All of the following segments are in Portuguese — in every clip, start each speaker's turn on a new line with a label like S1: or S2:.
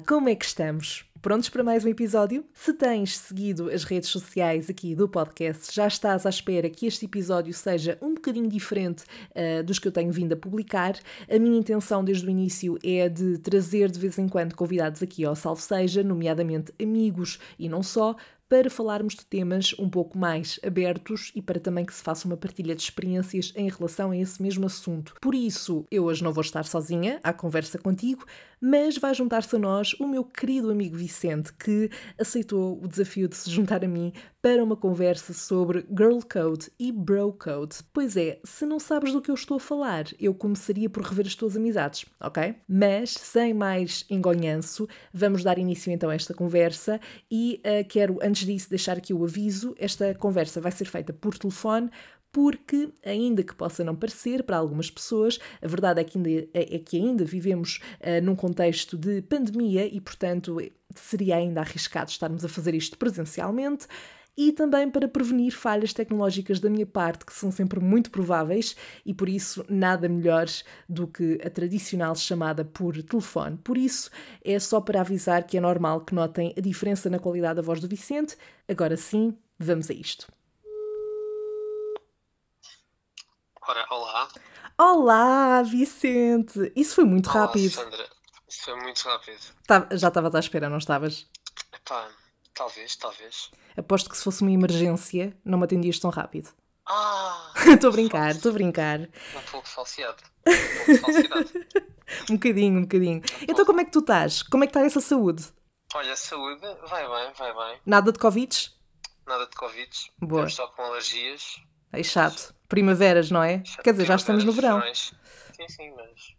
S1: Como é que estamos? Prontos para mais um episódio? Se tens seguido as redes sociais aqui do podcast, já estás à espera que este episódio seja um bocadinho diferente uh, dos que eu tenho vindo a publicar. A minha intenção desde o início é de trazer de vez em quando convidados aqui ao Salve Seja, nomeadamente amigos e não só, para falarmos de temas um pouco mais abertos e para também que se faça uma partilha de experiências em relação a esse mesmo assunto. Por isso, eu hoje não vou estar sozinha à conversa contigo, mas vai juntar-se a nós o meu querido amigo Vicente, que aceitou o desafio de se juntar a mim para uma conversa sobre Girl Code e Bro Code. Pois é, se não sabes do que eu estou a falar, eu começaria por rever as tuas amizades, ok? Mas, sem mais engonhanço, vamos dar início então a esta conversa e uh, quero, antes disso, deixar aqui o aviso: esta conversa vai ser feita por telefone porque, ainda que possa não parecer para algumas pessoas, a verdade é que ainda, é que ainda vivemos uh, num contexto de pandemia e, portanto, seria ainda arriscado estarmos a fazer isto presencialmente. E também para prevenir falhas tecnológicas da minha parte, que são sempre muito prováveis, e por isso nada melhor do que a tradicional chamada por telefone. Por isso, é só para avisar que é normal que notem a diferença na qualidade da voz do Vicente. Agora sim, vamos a isto.
S2: Ora, olá.
S1: Olá, Vicente! Isso foi muito
S2: Olá,
S1: rápido.
S2: Sandra. Isso foi muito rápido.
S1: Tá- já estavas à espera, não estavas?
S2: Epá, talvez, talvez.
S1: Aposto que se fosse uma emergência, não me atendias tão rápido.
S2: Ah!
S1: Estou a brincar, estou a brincar.
S2: Um pouco de falsidade. Um pouco de falsidade.
S1: Um bocadinho, um bocadinho. Então, como é que tu estás? Como é que está essa saúde?
S2: Olha, saúde, vai bem, vai bem.
S1: Nada de Covid?
S2: Nada de Covid.
S1: Boa.
S2: Estamos só com alergias.
S1: É chato. Primaveras, não é? Quer dizer, já estamos no verão.
S2: Sim, sim, mas,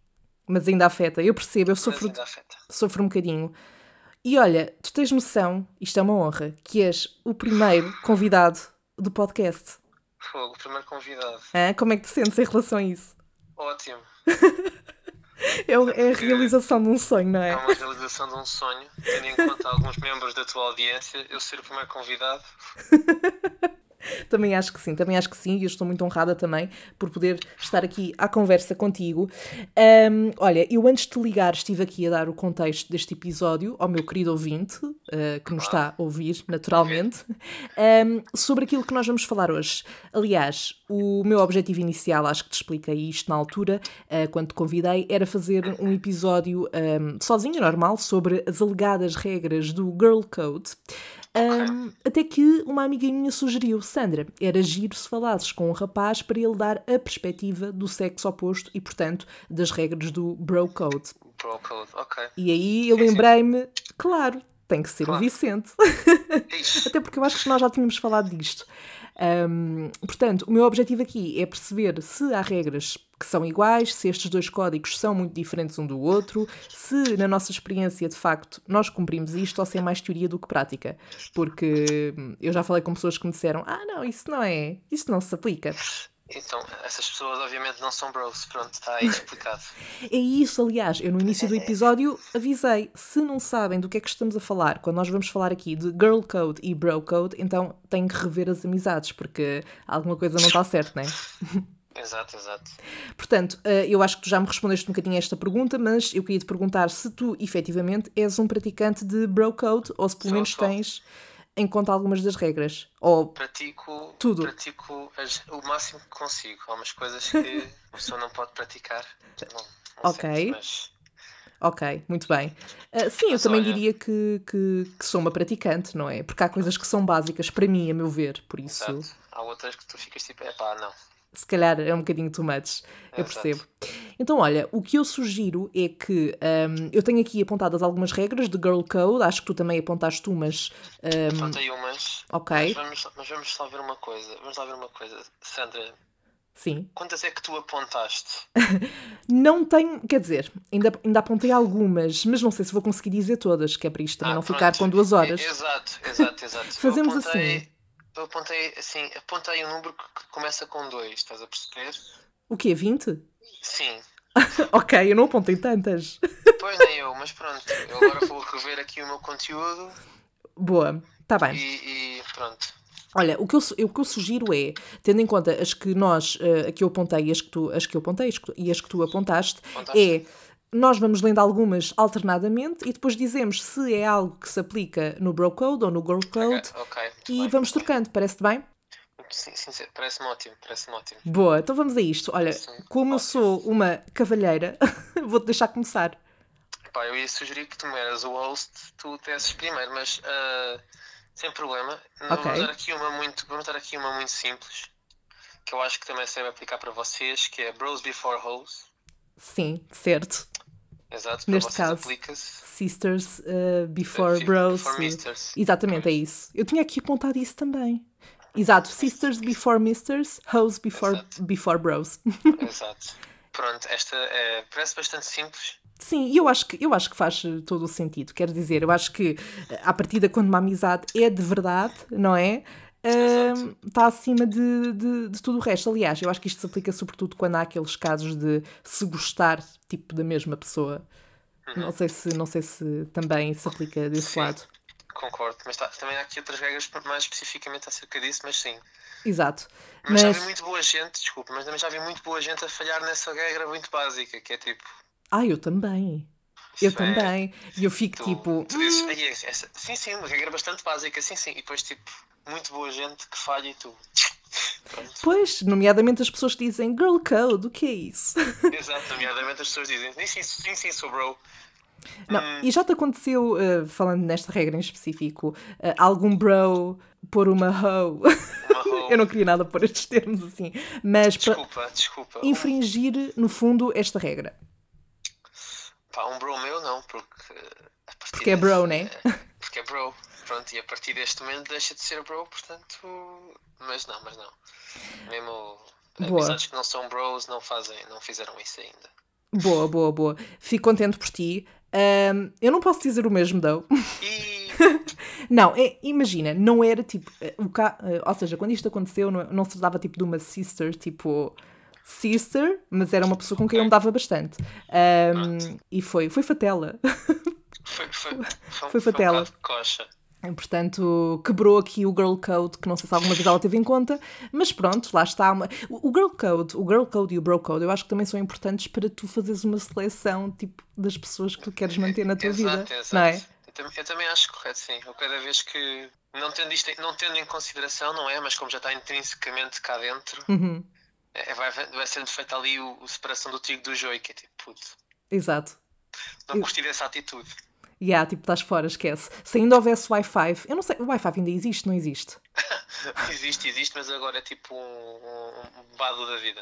S1: mas ainda afeta. Eu percebo, eu sofro,
S2: ainda afeta.
S1: sofro um bocadinho. E olha, tu tens noção, isto é uma honra, que és o primeiro convidado do podcast.
S2: Fogo, primeiro convidado.
S1: Hã? Como é que te sentes em relação a isso?
S2: Ótimo.
S1: É, o- é a realização de um sonho, não
S2: É
S1: é?
S2: uma realização de um sonho. Tendo em conta alguns membros da tua audiência, eu ser o primeiro convidado.
S1: Também acho que sim, também acho que sim, e eu estou muito honrada também por poder estar aqui à conversa contigo. Ahm, olha, eu antes de te ligar estive aqui a dar o contexto deste episódio ao meu querido ouvinte, ah, que nos está a ouvir naturalmente, ahm, sobre aquilo que nós vamos falar hoje. Aliás, o meu objetivo inicial, acho que te expliquei isto na altura, ah, quando te convidei, era fazer um episódio ahm, sozinho, normal, sobre as alegadas regras do Girl Code. Um, até que uma amiga minha sugeriu, Sandra, era giro se falasses com um rapaz para ele dar a perspectiva do sexo oposto e, portanto, das regras do Bro Code.
S2: Bro Code, ok.
S1: E aí eu lembrei-me, claro, tem que ser o
S2: Claro.
S1: Vicente.
S2: Ixi,
S1: Até porque eu acho que nós já tínhamos falado disto. Um, portanto, o meu objetivo aqui é perceber se há regras que são iguais, se estes dois códigos são muito diferentes um do outro, se na nossa experiência de facto nós cumprimos isto ou se é mais teoria do que prática. Porque hum, eu já falei com pessoas que me disseram: Ah, não, isso não é, isso não se aplica.
S2: Então, essas pessoas obviamente não são bros. Pronto, está aí explicado.
S1: É isso, aliás, eu no início do episódio avisei, se não sabem do que é que estamos a falar, quando nós vamos falar aqui de Girl Code e Bro Code, então têm que rever as amizades, porque alguma coisa não está certo, não é?
S2: Exato, exato.
S1: Portanto, eh, eu acho que tu já me respondeste um bocadinho a esta pergunta, mas eu queria te perguntar se tu, efetivamente, és um praticante de Bro Code, ou se pelo menos tens em conta algumas das regras. Ou,
S2: Pratico,
S1: Tudo.
S2: pratico as- o máximo que consigo. Há umas coisas que a pessoa não pode praticar. Não, não
S1: Ok.
S2: sempre, mas
S1: ok, muito bem. Eh, sim, eu
S2: Mas
S1: também
S2: olha-
S1: diria que, que, que sou uma praticante, não é? Porque há coisas que são básicas para mim, a meu ver, por isso...
S2: exato. Há outras que tu ficas tipo, epá, não.
S1: Se calhar é um bocadinho too much, eu
S2: Exato.
S1: percebo. Então, olha, o que eu sugiro é que hum, eu tenho aqui apontadas algumas regras de Girl Code, acho que tu também apontaste umas. hum,
S2: Faltei umas.
S1: ok,
S2: Mas vamos, mas vamos só ver uma coisa. Vamos lá ver uma coisa. Sandra,
S1: sim.
S2: quantas é que tu apontaste?
S1: Não tenho, quer dizer, ainda, ainda apontei algumas, mas não sei se vou conseguir dizer todas, que é para isto também
S2: Ah,
S1: não ficar
S2: pronto.
S1: com duas horas.
S2: É, exato, exato, exato. Eu
S1: Fazemos
S2: apontei-
S1: assim.
S2: Eu apontei assim, apontei um número que começa com 2, estás a perceber?
S1: O quê? 20?
S2: Sim.
S1: ok, eu não apontei tantas.
S2: Pois nem eu, mas pronto. Eu agora vou rever aqui o meu conteúdo
S1: Boa, está bem.
S2: e, e pronto.
S1: Olha, o que, eu, o que eu sugiro é, tendo em conta as que nós, a que eu apontei e as que tu, as que eu apontei as que e as que tu apontaste,
S2: Apontaste?
S1: é nós vamos lendo algumas alternadamente e depois dizemos se é algo que se aplica no Bro Code ou no Girl Code
S2: Ok, ok, muito
S1: e
S2: bem.
S1: vamos trocando, parece-te bem?
S2: Sim, sim, parece-me ótimo, parece-me ótimo.
S1: Boa, então vamos a isto. Olha,
S2: Sim,
S1: como eu
S2: ótimo.
S1: sou uma cavalheira, vou-te deixar começar.
S2: Pá, eu ia sugerir que tu me eras o host, tu desses primeiro, mas ah, sem problema. Não
S1: Ok.
S2: Vamos dar aqui uma muito, vamos dar aqui uma muito simples, que eu acho que também se deve aplicar para vocês, que é Bros Before Hoes.
S1: Sim, certo.
S2: Exato,
S1: Neste caso. Sisters uh, Before
S2: Before
S1: Bros.
S2: Misters.
S1: Exatamente, é isso. Eu tinha aqui apontado isso também. Exato, Sisters Before Misters, Hoes Before,
S2: Exato.
S1: before Bros.
S2: Exato. Pronto, esta é, parece bastante simples.
S1: Sim, e eu acho que eu acho que faz eh, todo o sentido. Quero dizer, eu acho que eh, à partida, quando uma amizade é de verdade, não é? Está acima de, de, de tudo o resto. Aliás, eu acho que isto se aplica sobretudo quando há aqueles casos de se gostar tipo da mesma pessoa. Não sei se não sei se também se aplica desse
S2: Sim.
S1: lado.
S2: Concordo, mas tá- também há aqui outras regras mais especificamente acerca disso, mas sim.
S1: Exato.
S2: Mas, já
S1: Mas
S2: vi muito boa gente, desculpa, mas também já vi muito boa gente a falhar nessa regra muito básica, que é tipo.
S1: ah, eu também. Eu
S2: isto é-
S1: também. E eu fico
S2: Tu,
S1: tipo,
S2: tu dizes, "Ai, essa- essa- sim, sim, uma regra bastante básica, sim, sim, e depois tipo, muito boa gente que falha e tu. Pronto.
S1: pois, nomeadamente as pessoas dizem girl code, o que é isso?
S2: Exato, nomeadamente as pessoas dizem, sim, sim, sim, sim, sou bro.
S1: Não,
S2: Hum.
S1: e já te aconteceu, uh, falando nesta regra em específico, uh, algum bro pôr uma hoe? Eu não queria nada pôr estes termos assim, mas para
S2: Desculpa, desculpa.
S1: infringir, no fundo, esta regra.
S2: Pá, um bro meu não, porque. a partir
S1: Porque é
S2: desse-
S1: bro, né?
S2: Porque é bro. Pronto, e a partir deste momento deixa de ser bro, portanto. Mas não, mas não. Mesmo.
S1: Boa.
S2: Amizades que não são bros não fazem, não fizeram isso ainda.
S1: Boa, boa, boa. Fico contente por ti. Um, eu não posso dizer o mesmo, though.
S2: E.
S1: Não, é- imagina, não era tipo. eh, O ca... eh, Ou seja, quando isto aconteceu, não, não se tratava tipo de uma sister, tipo. Sister, mas era uma pessoa com quem eu me dava bastante. Um, e foi, foi fatela.
S2: Foi, foi, foi,
S1: Foi fatela.
S2: Um coxa.
S1: Portanto, quebrou aqui o Girl Code, que não sei se alguma vez ela teve em conta, mas pronto, lá está. Uma... O Girl Code, o Girl Code e o Bro Code, eu acho que também são importantes para tu fazeres uma seleção tipo das pessoas que tu queres manter na tua
S2: exato,
S1: vida,
S2: exato.
S1: não é?
S2: Eu, tam- eu também acho correto, sim. Eu cada vez que. Não tendo, isto, em- não tendo em consideração, não é? Mas como já está intrinsecamente cá dentro,
S1: Uhum,
S2: é, vai, vai sendo feita ali o, o separação do trigo do joio, que é tipo, puto,
S1: exato.
S2: não
S1: Eu-
S2: gostei dessa atitude.
S1: E yeah, tipo, estás fora, esquece. Se ainda houvesse Wi-Fi, eu não sei, o Wi-Fi ainda existe, não existe?
S2: existe, existe, mas agora é tipo um, um, um bado da vida.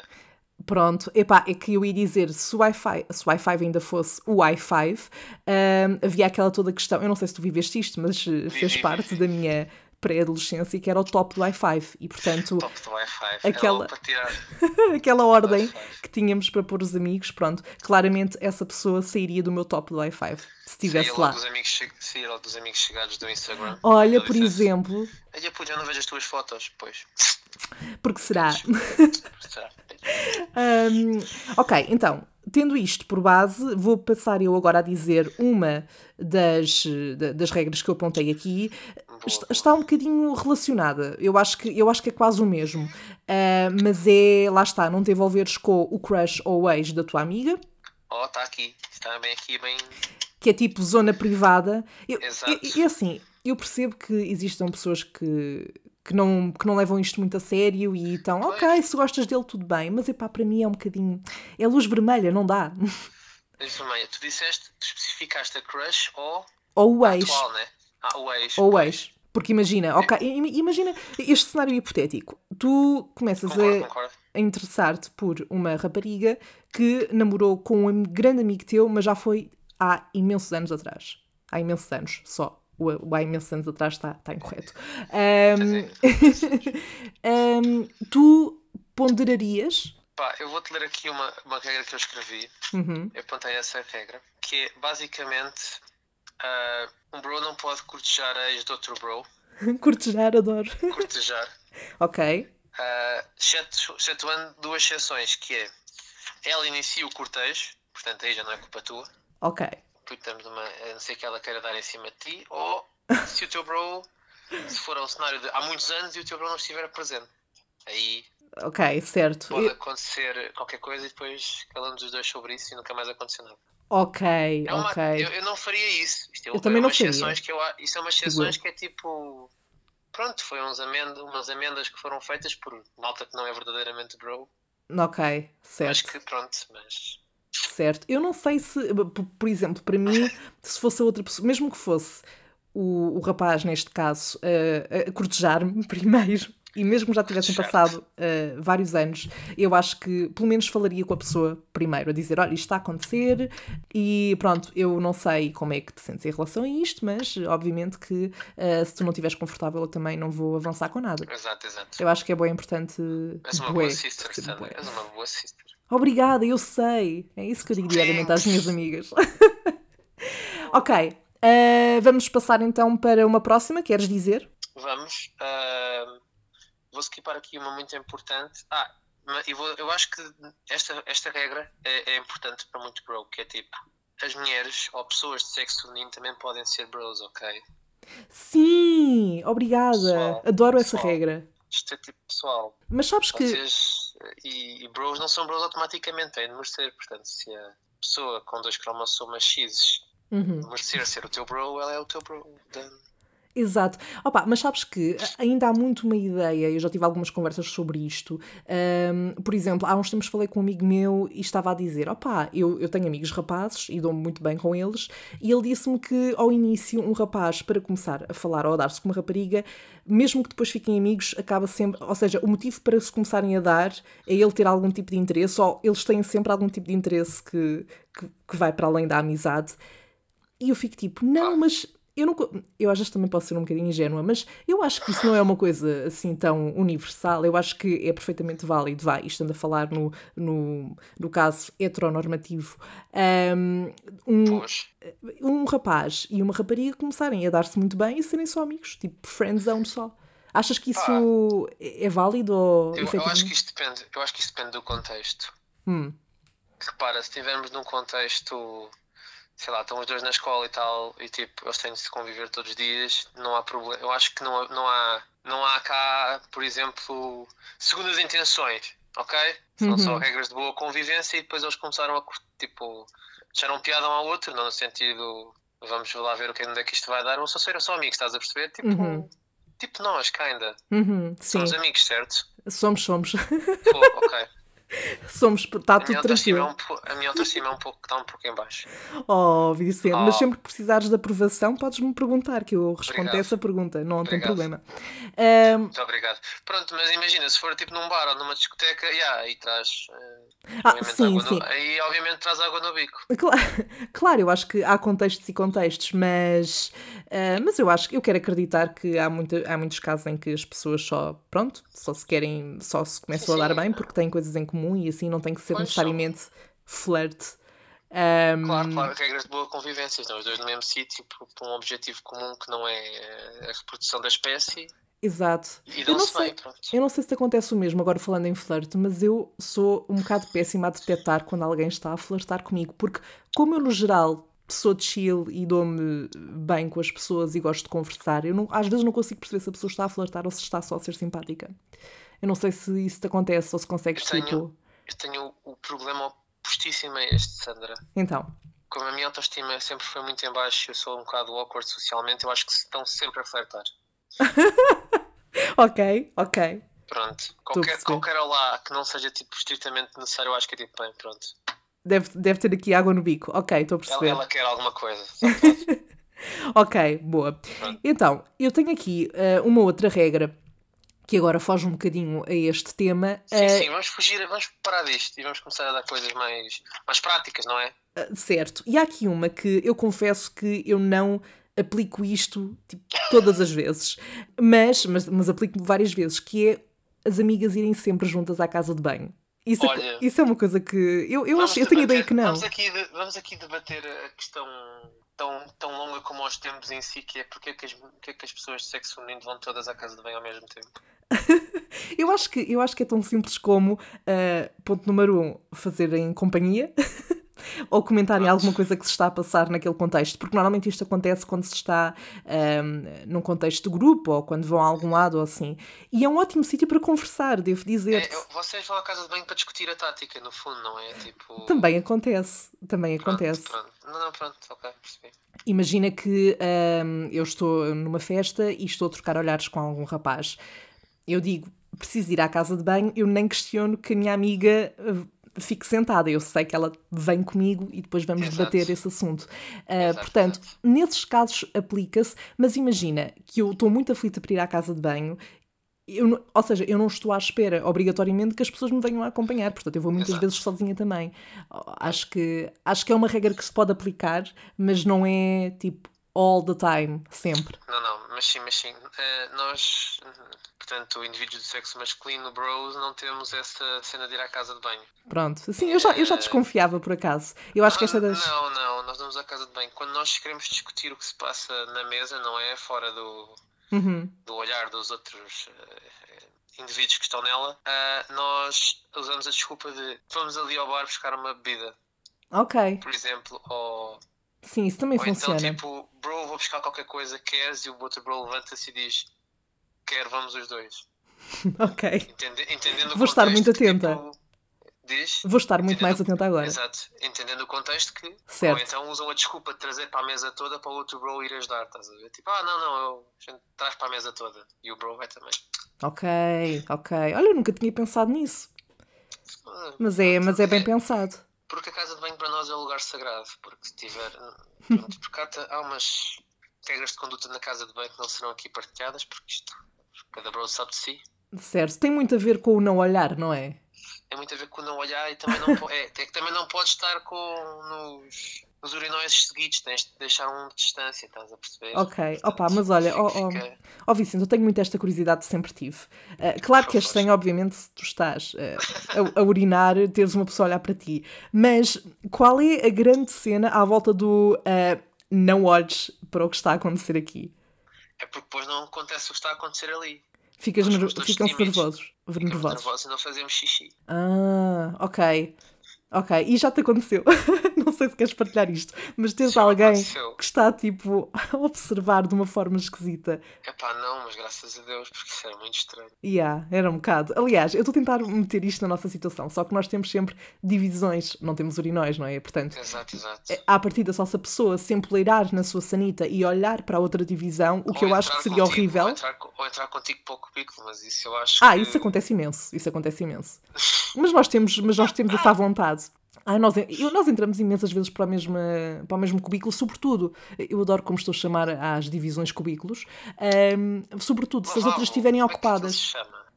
S1: Pronto, epá, é que eu ia dizer, se o Wi-Fi, se o Wi-Fi ainda fosse o Wi-Fi, hum, havia aquela toda questão, eu não sei se tu viveste isto, mas eh, fez parte da minha pré-adolescência, que era o top do Wi-Fi, e portanto,
S2: Wi-Fi.
S1: Aquela- aquela ordem que tínhamos para pôr os amigos, pronto, claramente essa pessoa sairia do meu top do Wi-Fi, se estivesse lá.
S2: dos amigos, saía dos amigos chegados do Instagram.
S1: Olha, por
S2: dissesse,
S1: exemplo,
S2: Ai, puto, eu não vejo as tuas fotos. Pois.
S1: porque será?
S2: Será?
S1: Hum, ok, então, tendo isto por base, vou passar eu agora a dizer uma das, da- das regras que eu apontei aqui. Est-
S2: boa.
S1: Está um bocadinho relacionada. Eu acho que, eu acho que é quase o mesmo. Ah, mas é, lá está, não te envolveres com o crush ou o ex da tua amiga,
S2: Oh, está aqui. Está bem aqui, bem.
S1: que é tipo zona privada. Eu,
S2: Exato.
S1: e, assim, eu percebo que existam pessoas que, que, não, que não levam isto muito a sério e estão, ok, se gostas dele, tudo bem, mas epá, para mim é um bocadinho. É luz vermelha, não dá.
S2: Isso, Meia, tu disseste, tu especificaste a crush ou
S1: Ou o ex.
S2: atual, né? Ah, o ex.
S1: Ou o ex. Porque imagina, ok, im- imagina este cenário hipotético. Tu começas
S2: Concordo,
S1: a,
S2: concordo.
S1: a interessar-te por uma rapariga que namorou com um grande amigo teu, mas já foi há imensos anos atrás. Há imensos anos só. O, o há imensos anos atrás está está incorreto. Ahm, ahm, tu ponderarias.
S2: Pá, eu vou-te ler aqui uma, uma regra que eu escrevi.
S1: Uhum,
S2: Eu apontei essa regra. Que é, basicamente, ah, um bro não pode cortejar a ex de outro bro.
S1: Cortejar, adoro.
S2: Cortejar.
S1: ok.
S2: Uh, exceto- excetuando duas exceções, que é ela inicia o cortejo, portanto aí já não é culpa tua,
S1: Ok.
S2: porque estamos numa, a não ser que ela queira dar em cima de ti, ou se o teu bro, se for um cenário de há muitos anos e o teu bro não estiver presente. Aí
S1: Ok, certo.
S2: pode acontecer qualquer coisa e depois calamos os dois sobre isso e nunca mais aconteceu nada.
S1: Ok,
S2: É uma-
S1: ok.
S2: eu, eu não faria isso. Isto é,
S1: Eu também não
S2: umas
S1: faria.
S2: que eu, isso é umas exceções que é tipo. Pronto, foi uns amendo, umas amendas que foram feitas por malta que não é verdadeiramente bro.
S1: Ok,
S2: Mas
S1: certo.
S2: que pronto, mas.
S1: Certo. Eu não sei se, por, por exemplo, para mim, se fosse a outra pessoa, mesmo que fosse o, o rapaz, neste caso, a, a cortejar-me primeiro, e mesmo já tivessem
S2: Certo.
S1: passado eh, vários anos, eu acho que pelo menos falaria com a pessoa primeiro, a dizer: olha, isto está a acontecer, e pronto, eu não sei como é que te sentes em relação a isto, mas obviamente que eh, se tu não estiveres confortável, eu também não vou avançar com nada.
S2: Exato, exato.
S1: Eu acho que é bem importante.
S2: És uma
S1: bué,
S2: boa sister. És uma boa sister.
S1: Obrigada, eu sei. É isso que eu digo diariamente às minhas amigas. ok, eh, vamos passar então para uma próxima, queres dizer?
S2: Vamos. ah, vou skipar aqui uma muito importante. Ah, eu, vou, eu acho que esta, esta regra é, é importante para muito bro, que é tipo, as mulheres ou pessoas de sexo feminino também podem ser bros, ok?
S1: Sim, obrigada.
S2: Pessoal,
S1: Adoro essa
S2: pessoal.
S1: regra.
S2: Isto é tipo, pessoal,
S1: Mas sabes que.
S2: vocês e, e bros não são bros automaticamente, têm de merecer. Portanto, se a pessoa com dois cromossomas X
S1: Uhum.
S2: merecer ser o teu bro, ela é o teu bro. Done.
S1: Exato. Opa, mas sabes que ainda há muito uma ideia, eu já tive algumas conversas sobre isto. Ahm, por exemplo, há uns tempos falei com um amigo meu e estava a dizer: opá, eu, eu tenho amigos rapazes e dou-me muito bem com eles, e ele disse-me que ao início um rapaz, para começar a falar ou a dar-se com uma rapariga, mesmo que depois fiquem amigos, acaba sempre. Ou seja, o motivo para se começarem a dar é ele ter algum tipo de interesse, ou eles têm sempre algum tipo de interesse que, que, que vai para além da amizade. E eu fico tipo, não, mas eu não. Eu às vezes também posso ser um bocadinho ingênua, mas eu acho que isso não é uma coisa assim tão universal. Eu acho que é perfeitamente válido, vai, estando a falar no, no, no caso heteronormativo, um, um, rapaz e uma rapariga começarem a dar-se muito bem e serem só amigos, tipo friendzone só. Achas que isso é é válido ou
S2: Eu, eu acho que isto depende, eu acho que isto depende do contexto.
S1: Hum,
S2: Repara, se estivermos num contexto, sei lá, estão os dois na escola e tal, e tipo, eles têm de se conviver todos os dias, não há problema. Eu acho que não, há- não há, não há cá, por exemplo, segundas intenções, ok? São só
S1: Uhum.
S2: regras de boa convivência e depois eles começaram a, tipo, deixaram piada um ao outro, não no sentido, vamos lá ver o que onde é que isto vai dar, ou só serem só amigos, estás a perceber? Tipo,
S1: Uhum.
S2: tipo nós, kinda.
S1: uhum, sim,
S2: Somos amigos, certo?
S1: somos, somos.
S2: Pô, ok.
S1: somos, está
S2: A minha
S1: tudo
S2: autoestima, é
S1: tranquilo.
S2: um, a minha autoestima é um pouco, está um pouco em baixo.
S1: Oh, Vicente, mas
S2: Oh.
S1: sempre que precisares de aprovação, podes-me perguntar, que eu respondo a essa pergunta, não tem
S2: Obrigado.
S1: problema. Ahm,
S2: Muito obrigado. Pronto, mas imagina, se for tipo num bar ou numa discoteca, yeah, aí traz. eh,
S1: ah, sim, sim.
S2: No, aí obviamente traz água no bico.
S1: Claro, claro, eu acho que há contextos e contextos, mas, ah, mas eu acho que eu quero acreditar que há, muita, há muitos casos em que as pessoas só, pronto, só se querem, só se começam
S2: Sim,
S1: a dar bem porque têm coisas em comum e assim não tem que ser
S2: Pois,
S1: necessariamente flerte. Ahm,
S2: Claro, claro, regras de boa convivência. Estão os dois no mesmo sítio por, por um objetivo comum que não é a reprodução da espécie
S1: Exato.
S2: e
S1: Eu não sei.
S2: bem.
S1: Eu não sei se te acontece o mesmo agora falando em flerte, mas eu sou um bocado péssima a detectar quando alguém está a flertar comigo, porque como eu no geral sou de chill e dou-me bem com as pessoas e gosto de conversar, eu não- às vezes não consigo perceber se a pessoa está a flertar ou se está só a ser simpática. Eu não sei se isso te acontece ou se consegues
S2: Eu tenho-
S1: tipo.
S2: Eu tenho o problema opostíssimo a este, Sandra.
S1: Então.
S2: Como a minha autoestima sempre foi muito em baixo, eu sou um bocado awkward socialmente, eu acho que estão sempre a flertar.
S1: Ok, ok.
S2: Pronto. Qualquer, qualquer olá que não seja tipo estritamente necessário, eu acho que é tipo bem, pronto.
S1: Deve, deve ter aqui água no bico. Ok, estou a
S2: Ela,
S1: perceber.
S2: ela quer alguma coisa.
S1: Ok, boa. Então, eu tenho aqui eh, uma outra regra que agora foge um bocadinho a este tema.
S2: Sim,
S1: eh,
S2: sim, vamos fugir, vamos parar disto e vamos começar a dar coisas mais, mais práticas, não é?
S1: Uh, Certo. E há aqui uma que eu confesso que eu não aplico isto tipo, todas as vezes, mas, mas, mas aplico várias vezes, que é as amigas irem sempre juntas à casa de banho. Isso, é,
S2: Olha,
S1: isso é uma coisa que eu, eu, acho, eu tenho
S2: debater-
S1: ideia que não.
S2: Vamos aqui, de- vamos aqui debater a questão tão, tão longa como aos tempos em si, que é porque é que as, porque é que as pessoas de sexo feminino vão todas à casa de banho ao mesmo tempo.
S1: Eu acho que, eu acho que é tão simples como, uh, ponto número um, fazerem companhia. Ou comentarem alguma coisa que se está a passar naquele contexto, porque normalmente isto acontece quando se está um, num contexto de grupo ou quando vão a algum lado ou assim. E é um ótimo sítio para conversar, devo dizer.
S2: É, vocês vão à casa de banho para discutir a tática, no fundo, não é? Tipo...
S1: Também acontece, também
S2: Pronto,
S1: acontece.
S2: Pronto. Não, não, pronto, ok, percebi.
S1: Imagina que um, eu estou numa festa e estou a trocar olhares com algum rapaz. Eu digo, preciso ir à casa de banho, eu nem questiono que a minha amiga fique sentada. Eu sei que ela vem comigo e depois vamos
S2: Exato.
S1: debater esse assunto. Uh, portanto, nesses casos aplica-se, mas imagina que eu estou muito aflita para ir à casa de banho. Eu, ou seja, eu não estou à espera obrigatoriamente que as pessoas me venham a acompanhar, portanto, eu vou muitas
S2: Exato.
S1: vezes sozinha também. Acho que, acho que é uma regra que se pode aplicar, mas não é tipo all the time, sempre.
S2: Não, não, mas sim, mas sim. Eh, nós, portanto, indivíduos do sexo masculino, bros, não temos essa cena de ir à casa de banho.
S1: Pronto, assim, eu já, eu já desconfiava por acaso. Eu acho que esta das.
S2: Não, não, nós vamos à casa de banho. Quando nós queremos discutir o que se passa na mesa, não é? Fora do,
S1: Uhum.
S2: do olhar dos outros eh, indivíduos que estão nela, ah, nós usamos a desculpa de vamos ali ao bar buscar uma bebida,
S1: Ok,
S2: por exemplo, ou,
S1: sim, isso também
S2: ou
S1: funciona.
S2: então tipo, bro, vou buscar qualquer coisa, queres? E o outro bro levanta-se e diz, quer, vamos os dois.
S1: Ok,
S2: Entende- entendendo o
S1: Vou estar
S2: contexto
S1: muito atenta.
S2: tipo, diz?
S1: vou estar muito mais atenta agora.
S2: Exato, entendendo o contexto que.
S1: Certo.
S2: Ou então usam a desculpa de trazer para a mesa toda para o outro bro ir ajudar, estás a ver? Tipo, ah, não, não, eu, a gente traz para a mesa toda. E o bro vai também.
S1: Ok, ok. Olha, eu nunca tinha pensado nisso.
S2: Ah,
S1: Mas é, mas é bem
S2: porque-
S1: pensado.
S2: Porque a casa de banho para nós é um lugar sagrado. Porque se tiver. Pronto, porque há, há umas regras de conduta na casa de banho que não serão aqui partilhadas, porque isto. Cada bro sabe de si.
S1: Certo. Tem muito a ver com o não olhar, não é?
S2: É muito a ver com o não olhar e também não, é, é que também não pode estar com nos, nos urinóis seguidos, tens de deixar um de distância, estás a perceber?
S1: Ok. Opa, mas olha, ó ó,
S2: Fica-
S1: ó Vicente, eu tenho muito esta curiosidade, sempre tive. Ah, claro que
S2: favor.
S1: sem, obviamente, se tu estás ah, a, a urinar, teres uma pessoa a olhar para ti. Mas qual é a grande cena à volta do ah, não olhes para o que está a acontecer aqui?
S2: É porque depois não acontece o que está a acontecer ali.
S1: Ficas nervo- nervosos.
S2: Ficamos
S1: nervosos.
S2: nervosos e não fazemos xixi.
S1: Ah, ok. Ok, e já te aconteceu. não sei se queres partilhar isto, mas tens
S2: Já
S1: alguém
S2: aconteceu.
S1: que está tipo a observar de uma forma esquisita.
S2: Epá, não, mas graças a Deus, porque isso era muito estranho.
S1: Yeah, era um bocado. Aliás, eu estou a tentar meter isto na nossa situação, só que nós temos sempre divisões, não temos urinóis, não é? Portanto,
S2: Exato, exato.
S1: à partida, só se a pessoa se empoleirar na sua sanita e olhar para a outra divisão, o que
S2: Ou
S1: eu acho que seria
S2: contigo,
S1: horrível.
S2: Ou entrar, ou entrar contigo para o cubículo, mas isso eu acho
S1: Ah,
S2: que...
S1: isso acontece imenso, isso acontece imenso. Mas nós temos, mas nós temos essa vontade. Ah, nós, eu- nós entramos imensas vezes para o, mesmo, para o mesmo cubículo, sobretudo, eu adoro como estou a chamar às divisões cubículos, ahm, sobretudo se as outras estiverem
S2: é
S1: ocupadas.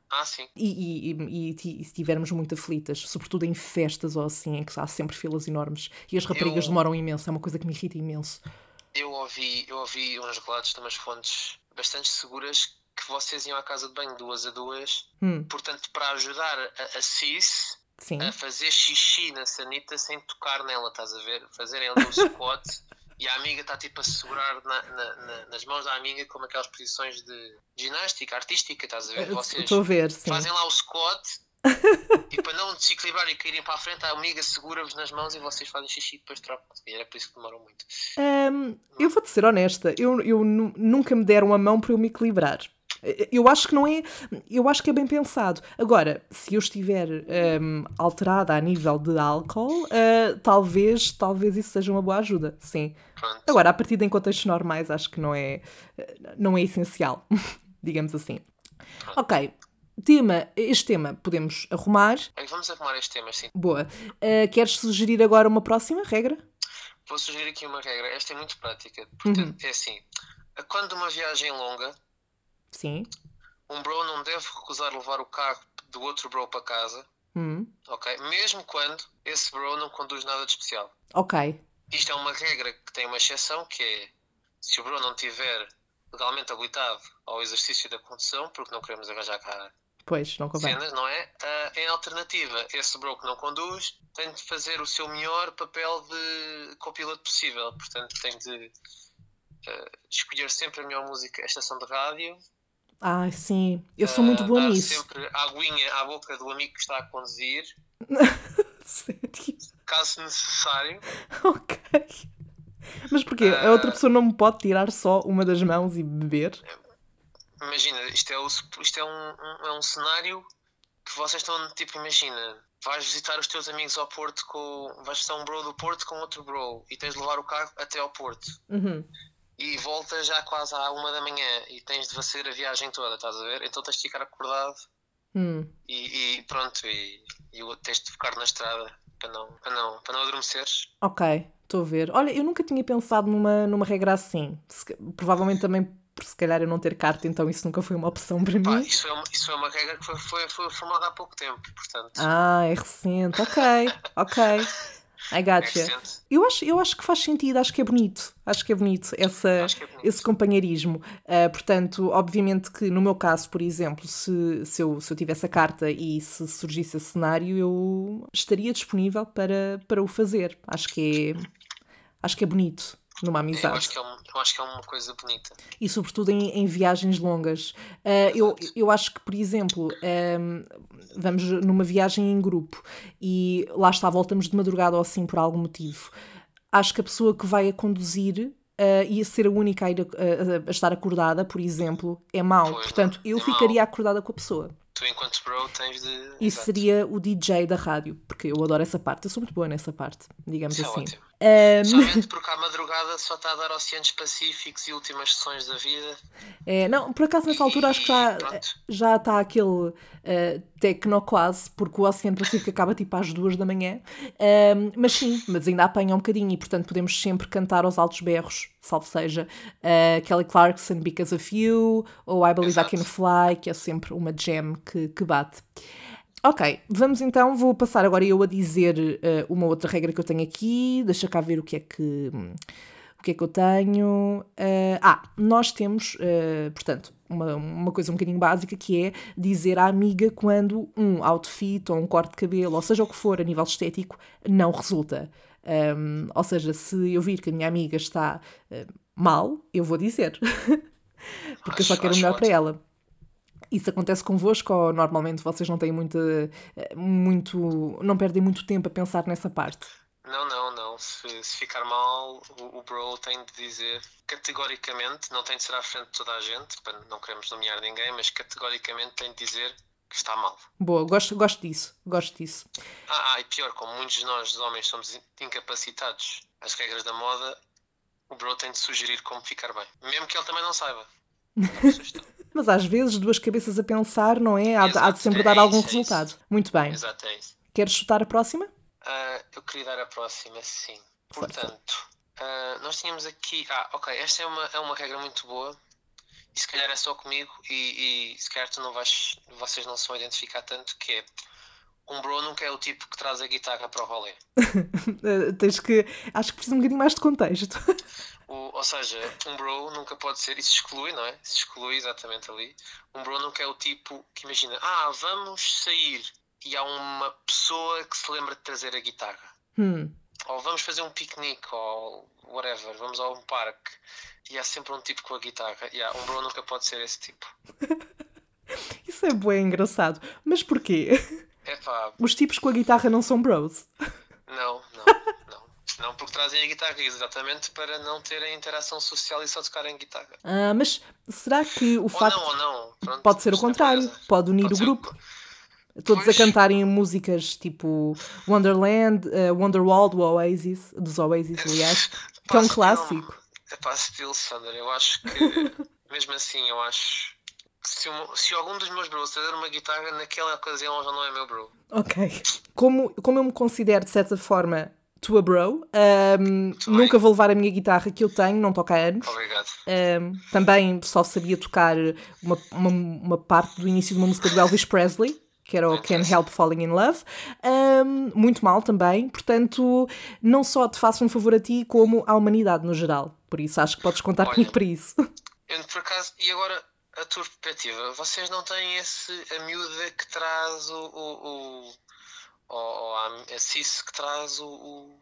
S2: Ah, sim.
S1: E, e, e, e se estivermos muito aflitas, sobretudo em festas ou assim, em que há sempre filas enormes e as raparigas
S2: Eu-
S1: demoram imenso, é uma coisa que me irrita imenso.
S2: Eu ouvi, eu ouvi uns relatos de umas fontes bastante seguras que vocês iam à casa de banho duas a duas,
S1: Hum,
S2: portanto, para ajudar a, a cis
S1: sim.
S2: a fazer xixi na sanita sem tocar nela, estás a ver? Fazerem ali um squat e a amiga está tipo a segurar na- na- na- nas mãos da amiga como aquelas posições de ginástica artística, estás a ver? Vocês
S1: Estou a ver, sim.
S2: fazem lá o squat e para não desequilibrar e caírem para a frente, a amiga segura-vos nas mãos e vocês fazem xixi e depois trocam. E era por isso que demoram muito.
S1: Hum, eu vou-te ser honesta, eu, eu nu- nunca me deram a mão para eu me equilibrar. Eu acho que não é. Eu acho que é bem pensado. Agora, se eu estiver hum, alterada a nível de álcool, ah, talvez, talvez isso seja uma boa ajuda. Sim.
S2: Pronto.
S1: Agora, a partir de em contextos normais, acho que não é, não é essencial, digamos assim. Ok, tema, este tema podemos arrumar.
S2: Bem, Vamos arrumar este tema assim.
S1: Boa. Ah, queres sugerir agora uma próxima regra?
S2: Vou sugerir aqui uma regra. Esta é muito prática. Porque
S1: Uhum.
S2: é assim: quando uma viagem longa,
S1: Sim.
S2: um bro não deve recusar levar o carro do outro bro para casa,
S1: Hum,
S2: ok? Mesmo quando esse bro não conduz nada de especial.
S1: Ok.
S2: Isto é uma regra que tem uma exceção, que é se o bro não tiver legalmente habilitado ao exercício da condução, porque não queremos arranjar cá
S1: Pois, não convém.
S2: cenas, não é? Ah, em alternativa, esse bro que não conduz tem de fazer o seu melhor papel de copiloto possível. Portanto, tem de ah, escolher sempre a melhor música, a estação de rádio.
S1: Ah, sim. Eu sou muito
S2: ah,
S1: boa
S2: dar
S1: nisso.
S2: sempre a aguinha à boca do amigo que está a conduzir.
S1: Sério?
S2: caso necessário.
S1: ok. Mas porquê? A outra pessoa não me pode tirar só uma das mãos e beber?
S2: Imagina, isto é, o, isto é um, um, é um cenário que vocês estão, tipo, imagina, vais visitar os teus amigos ao Porto com. vais visitar um bro do Porto com outro bro e tens de levar o carro até ao Porto.
S1: Uhum.
S2: E voltas já quase à uma da manhã e tens de fazer a viagem toda, estás a ver? Então tens de ficar acordado
S1: Hum.
S2: e, e pronto, e, e tens de ficar na estrada para não, para não, para não adormeceres.
S1: Ok, estou a ver. Olha, eu nunca tinha pensado numa, numa regra assim. Se- provavelmente também por se calhar eu não ter carta, então isso nunca foi uma opção para
S2: Pá,
S1: mim.
S2: isso, é uma, isso é uma regra que foi, foi, foi formada há pouco tempo, portanto.
S1: Ah, é recente. Ok, ok. I gotcha. Eu acho, eu acho que faz sentido, acho que é bonito. Acho que é bonito essa,
S2: é bonito.
S1: esse companheirismo. Ah, portanto, obviamente que no meu caso, por exemplo, se, se, eu, se eu tivesse a carta e se surgisse esse cenário, eu estaria disponível para, para o fazer. Acho que é, acho que é bonito numa
S2: Eu
S1: amizade.
S2: acho, que é um, eu acho que é uma coisa bonita.
S1: E sobretudo em, em viagens longas. Ah, eu, eu acho que, por exemplo, ahm, vamos numa viagem em grupo e lá está, voltamos de madrugada ou assim por algum motivo. Acho que a pessoa que vai a conduzir ah, e ser a única a, ir a- a- a estar acordada, por exemplo, é mau.
S2: Pois,
S1: Portanto, eu
S2: é mau.
S1: ficaria acordada com a pessoa.
S2: Tu, enquanto bro, tens de.
S1: E
S2: Exato.
S1: seria o DJ da rádio, porque eu adoro essa parte. Eu sou muito boa nessa parte, digamos
S2: Isso é
S1: assim.
S2: ótimo. Somente porque à madrugada só está a dar oceanos pacíficos e últimas sessões da vida.
S1: é, não, por acaso nessa altura acho que já,
S2: pronto.
S1: já está aquele eh, tecno quase, porque o Oceano Pacífico acaba tipo às duas da manhã. Ahm, mas sim, mas ainda apanha um bocadinho e portanto podemos sempre cantar aos altos berros, salvo seja eh, Kelly Clarkson, Because of You, ou I Believe I
S2: Exato.
S1: Can Fly, que é sempre uma jam que, que bate. Ok, vamos então, vou passar agora eu a dizer eh, uma outra regra que eu tenho aqui, deixa cá ver o que é que, o que, é que eu tenho. Eh, ah, nós temos, eh, portanto, uma, uma coisa um bocadinho básica que é dizer à amiga quando um outfit ou um corte de cabelo, ou seja o que for a nível estético, não resulta. Um, ou seja, se eu vir que a minha amiga está mal, eu vou dizer. Porque eu só quero o melhor para ela. Isso acontece convosco ou normalmente vocês não têm muita, eh, muito, não perdem muito tempo a pensar nessa parte?
S2: Não, não, não. Se, se ficar mal, o, o bro tem de dizer categoricamente, não tem de ser à frente de toda a gente, para não queremos nomear ninguém, mas categoricamente tem de dizer que está mal.
S1: Boa, gosto, gosto disso, gosto disso.
S2: Ah, ah, e pior, como muitos de nós, homens, somos in- incapacitados às regras da moda, o bro tem de sugerir como ficar bem. Mesmo que ele também não saiba. É uma sugestão.
S1: Mas às vezes duas cabeças a pensar, não é? Há, de- há de
S2: Exato,
S1: sempre
S2: é
S1: dar algum
S2: isso, isso.
S1: resultado. Muito bem.
S2: Exato, é isso.
S1: Queres chutar a próxima?
S2: Ah, eu queria dar a próxima, sim. Portanto, ah, nós tínhamos aqui. Ah, ok, esta é uma, é uma regra muito boa. E se calhar é só comigo, e, e se calhar tu não vais, vocês não se vão identificar tanto, que é um bro nunca é o tipo que traz a guitarra para o rolê.
S1: Eh, tens que. Acho que precisa um bocadinho mais de contexto.
S2: O- ou seja, um bro nunca pode ser, isso exclui, não é? Isso exclui exatamente ali. Um bro nunca é o tipo que imagina, ah, vamos sair e há uma pessoa que se lembra de trazer a guitarra.
S1: Hum,
S2: Ou vamos fazer um piquenique, ou whatever, vamos a um parque e há sempre um tipo com a guitarra. Yeah, um bro nunca pode ser esse tipo.
S1: isso é bem engraçado. Mas porquê?
S2: É pá,
S1: Os tipos com a guitarra não são bros.
S2: Não, porque trazem a guitarra exatamente para não terem interação social e só tocarem guitarra.
S1: Ah, mas será que o
S2: Ou
S1: facto.
S2: não, ou não. Pronto,
S1: Pode ser o
S2: é
S1: contrário, pode unir
S2: Pode
S1: o grupo. Todos a
S2: Pois.
S1: cantarem músicas tipo Wonderland, eh, Wonderwall do Oasis, dos Oasis, aliás, que é um clássico.
S2: É pá, still, Sander, eu acho que, mesmo assim, eu acho que se, um- se algum dos meus bros trazer uma guitarra, naquela ocasião já não é meu bro.
S1: Ok. Como, como eu me considero, de certa forma, tua bro,
S2: bem.
S1: nunca vou levar a minha guitarra que eu tenho, não toco há anos.
S2: Obrigado.
S1: Ahm, também só sabia tocar uma, uma, uma parte do início de uma música do Elvis Presley, que era o Can't Help Falling in Love. Ahm, muito mal também. Portanto, não só te faço um favor a ti, como à humanidade no geral. Por isso, acho que podes contar
S2: Olha.
S1: comigo para isso.
S2: Eu, por acaso, e agora a tua perspectiva, vocês não têm esse, a miúda que traz o, o, o, ou, ou a, a Cis que traz o, o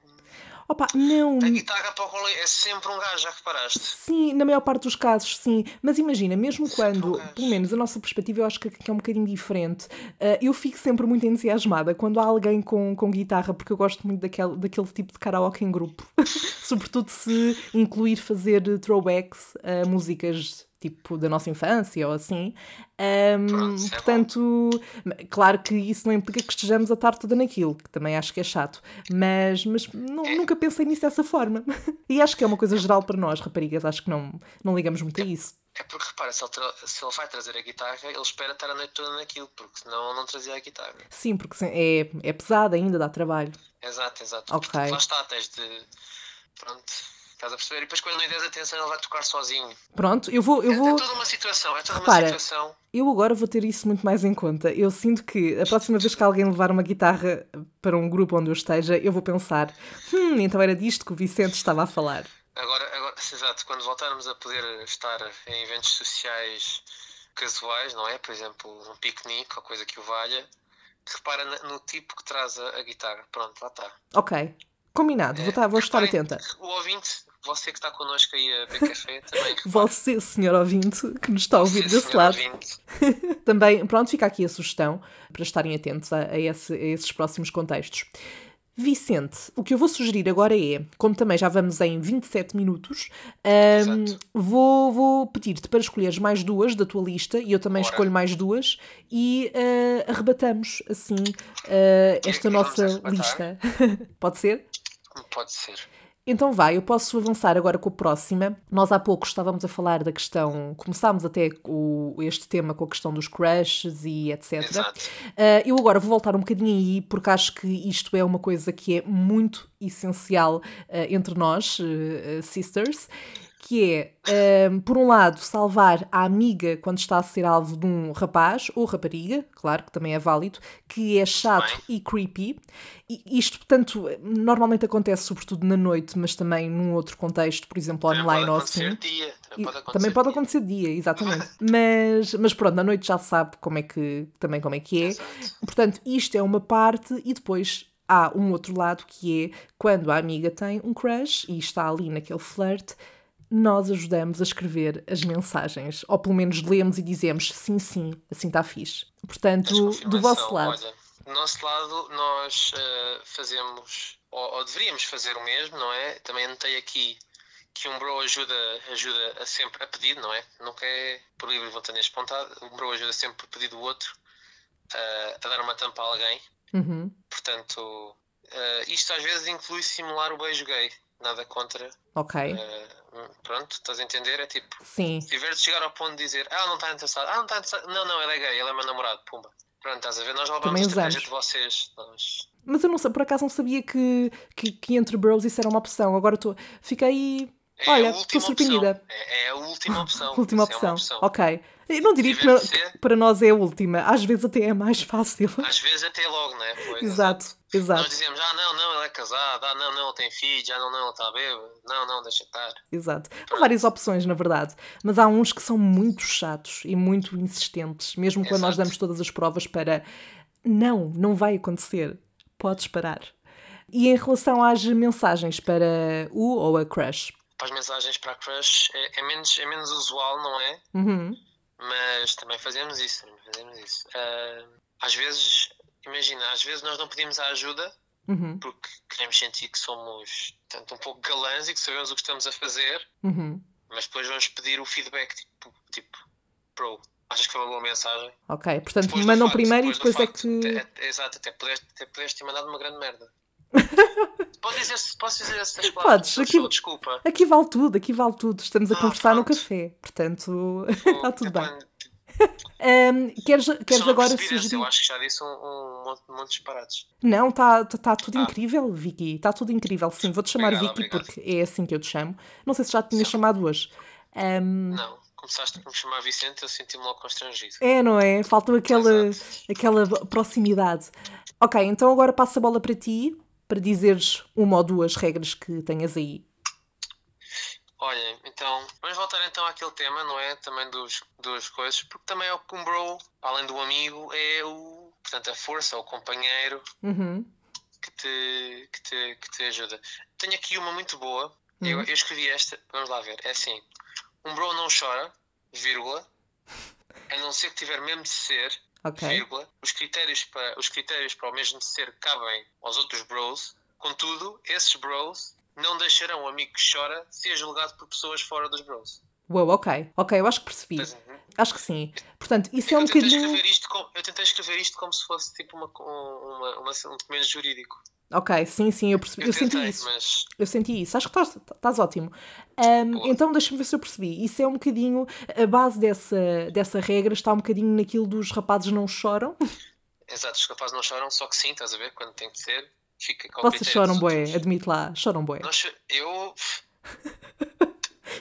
S1: Opa, não.
S2: A guitarra para o rolê é sempre um gajo, já reparaste?
S1: Sim, na maior parte dos casos, sim. Mas imagina, mesmo quando, um pelo menos a nossa perspectiva, eu acho que, que é um bocadinho diferente. Uh, eu fico sempre muito entusiasmada quando há alguém com, com guitarra, porque eu gosto muito daquele, daquele tipo de karaoke em grupo. Sobretudo se incluir fazer throwbacks a músicas tipo da nossa infância ou assim. Um, Pronto, é portanto, é claro que isso não implica que estejamos a estar toda naquilo, que também acho que é chato, mas, mas não, é. nunca pensei nisso dessa forma. e acho que é uma coisa geral para nós, raparigas, acho que não, não ligamos muito a isso.
S2: É porque repara, se ele, se ele vai trazer a guitarra, ele espera estar a noite toda naquilo, porque senão não trazia a guitarra.
S1: Sim, porque é, é pesado ainda, dá trabalho.
S2: Exato, exato. Ok. Lá está, tens de. Pronto Estás a perceber? E depois quando não deres atenção ele vai tocar sozinho.
S1: Pronto, eu vou. Eu
S2: é,
S1: vou...
S2: é toda uma situação, é toda Repara, uma situação.
S1: Eu agora vou ter isso muito mais em conta. Eu sinto que a próxima vez que alguém levar uma guitarra para um grupo onde eu esteja, eu vou pensar: hum, então era disto que o Vicente estava a falar.
S2: Agora, agora exato, quando voltarmos a poder estar em eventos sociais casuais, não é? Por exemplo, um piquenique ou coisa que o valha, repara no tipo que traz a, a guitarra. Pronto, lá está.
S1: Ok. Combinado, vou, estar, vou estar atenta.
S2: O ouvinte você que está connosco aí a beber café também.
S1: Você, senhor ouvinte, que nos está a ouvir você, desse lado. também, pronto, fica aqui a sugestão para estarem atentos a, a, esse, a esses próximos contextos. Vicente, o que eu vou sugerir agora é, como também já vamos em 27 minutos, um, vou, vou pedir-te para escolheres mais duas da tua lista e eu também Bora. escolho mais duas e uh, arrebatamos assim uh, esta nossa lista. Pode ser?
S2: Pode ser.
S1: Então vai, eu posso avançar agora com a próxima. Nós há pouco estávamos a falar da questão, começámos até o, este tema com a questão dos crushes e etc. Uh, eu agora vou voltar um bocadinho aí, porque acho que isto é uma coisa que é muito essencial uh, entre nós, uh, sisters, que é, um, ehm, por um lado, salvar a amiga quando está a ser alvo de um rapaz ou rapariga, claro que também é válido, que é chato e creepy. E isto, portanto, normalmente acontece sobretudo na noite, mas também num outro contexto, por exemplo, online
S2: ou
S1: assim.
S2: Dia. Também pode acontecer
S1: também pode acontecer dia, exatamente. mas, mas pronto, na noite já sabe como é que, também como é que é. Exato. Portanto, isto é uma parte e depois há um outro lado que é quando a amiga tem um crush e está ali naquele flirt nós ajudamos a escrever as mensagens, ou pelo menos lemos e dizemos sim, sim, assim está fixe. Portanto, do vosso lado.
S2: Olha, do nosso lado, nós uh, fazemos, ou, ou, deveríamos fazer o mesmo, não é? Também anotei aqui que um bro ajuda, ajuda a sempre a pedir, não é? Nunca é por livre e espontânea espontânea. Um bro ajuda sempre a pedir do outro uh, a dar uma tampa a alguém.
S1: Uhum.
S2: Portanto, uh, isto às vezes inclui simular o beijo gay. Nada contra.
S1: Ok.
S2: Uh, pronto, estás a entender? É tipo.
S1: Sim.
S2: Se tiver de chegar ao ponto de dizer, ah, não está interessado, ah, não está interessado, não, não, ele é gay, ele é meu namorado, pumba. Pronto, estás a ver? Nós roubamos a estratégia de vocês. Nós...
S1: Mas eu não sei, por acaso não sabia que, que, que entre bros isso era uma opção. Agora estou. Fiquei. É Olha, estou surpreendida.
S2: É, é, a última opção.
S1: última opção. É opção. Ok. Eu não diria que, que para nós é a última. Às vezes até é mais fácil.
S2: Às vezes até logo, não é?
S1: Pois, exato, exato.
S2: Nós dizemos, ah, não, não, ele é casado, ah, não, não, tem filhos, ah, não, não, está bêbado, não, não, deixa estar.
S1: Exato. Há várias opções, na verdade. Mas há uns que são muito chatos e muito insistentes, mesmo quando exato. nós damos todas as provas para não, não vai acontecer. Podes parar. E em relação às mensagens para o ou a crush?
S2: Para as mensagens para a crush é, é menos, é menos usual, não é?
S1: Uhum.
S2: Mas também fazemos isso, fazemos isso. Uh, às vezes, imagina, às vezes nós não pedimos a ajuda
S1: uhum.
S2: porque queremos sentir que somos tanto um pouco galãs e que sabemos o que estamos a fazer,
S1: uhum.
S2: mas depois vamos pedir o feedback, tipo, tipo pro, achas que foi uma boa mensagem?
S1: Ok, portanto depois mandam facto, primeiro depois e depois é que.
S2: Exato, até pudeste, até pudeste ter mandado uma grande merda. Posso dizer, posso dizer essas
S1: palavras? Podes, aqui,
S2: desculpa.
S1: Aqui vale tudo, aqui vale tudo. Estamos a ah, conversar pronto. no café, portanto está tudo bem. Um, queres queres agora sugerir?
S2: Eu acho que já disse um, um, monte, um monte de disparates.
S1: Não, está tá, tá tudo ah. incrível, Vicky. Está tudo incrível. Sim, vou-te chamar obrigado, Vicky obrigado. porque é assim que eu te chamo. Não sei se já te tinha chamado hoje.
S2: Não, começaste por me chamar Vicente, eu senti-me logo constrangido.
S1: É, não é? Falta aquela, aquela proximidade. Ok, então agora passo a bola para ti para dizeres uma ou duas regras que tenhas aí.
S2: Olha, então, vamos voltar então àquele tema, não é? Também dos, dos coisas, porque também é o que um bro, além do amigo, é o, portanto, a força, o companheiro
S1: Uhum.
S2: que te, que te, que te ajuda. Tenho aqui uma muito boa.
S1: Uhum.
S2: Eu, eu escrevi esta, vamos lá ver. É assim: um bro não chora, vírgula, a não ser que tiver mesmo de ser,
S1: Ok.
S2: vírgula, os critérios, para, os critérios para o mesmo ser cabem aos outros bros, contudo, esses bros não deixarão o amigo que chora ser julgado por pessoas fora dos bros.
S1: Uou, ok. Ok, eu acho que percebi.
S2: Pois, uhum.
S1: Acho que sim. Portanto, isso é um
S2: eu, tentei
S1: bocadinho.
S2: escrever isto como, eu tentei escrever isto como se fosse tipo uma, uma, uma, um documento jurídico.
S1: Ok, sim, sim, eu percebi.
S2: Eu,
S1: Eu, senti
S2: tentei,
S1: isso.
S2: mas
S1: Eu senti isso. Acho que estás, estás ótimo.
S2: Boa.
S1: então deixa-me ver se eu percebi. Isso é um bocadinho. A base dessa, dessa regra está um bocadinho naquilo dos rapazes não choram.
S2: exato, os rapazes não choram, só que sim, estás a ver? Quando tem que ser, fica com o
S1: Vocês choram
S2: outros.
S1: admite lá. Choram
S2: cho- eu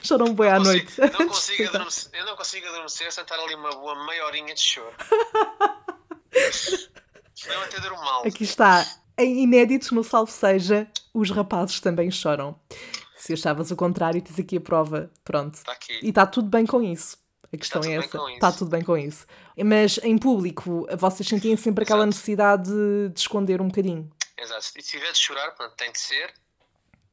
S1: Choram bué à noite.
S2: não consigo adormecer, eu não consigo adormecer sem estar ali uma boa meia horinha de choro. Não até durmo mal.
S1: Aqui está. Em inéditos no Salve Seja, os rapazes também choram. Se achavas o contrário, tens aqui a prova. Pronto.
S2: Está aqui.
S1: E está tudo bem com isso. A questão é essa. Está tudo bem com isso. Mas em público, vocês sentiam sempre aquela
S2: Exato.
S1: necessidade de, de esconder um bocadinho.
S2: Exato. E se tiver de chorar, pronto, tem de ser.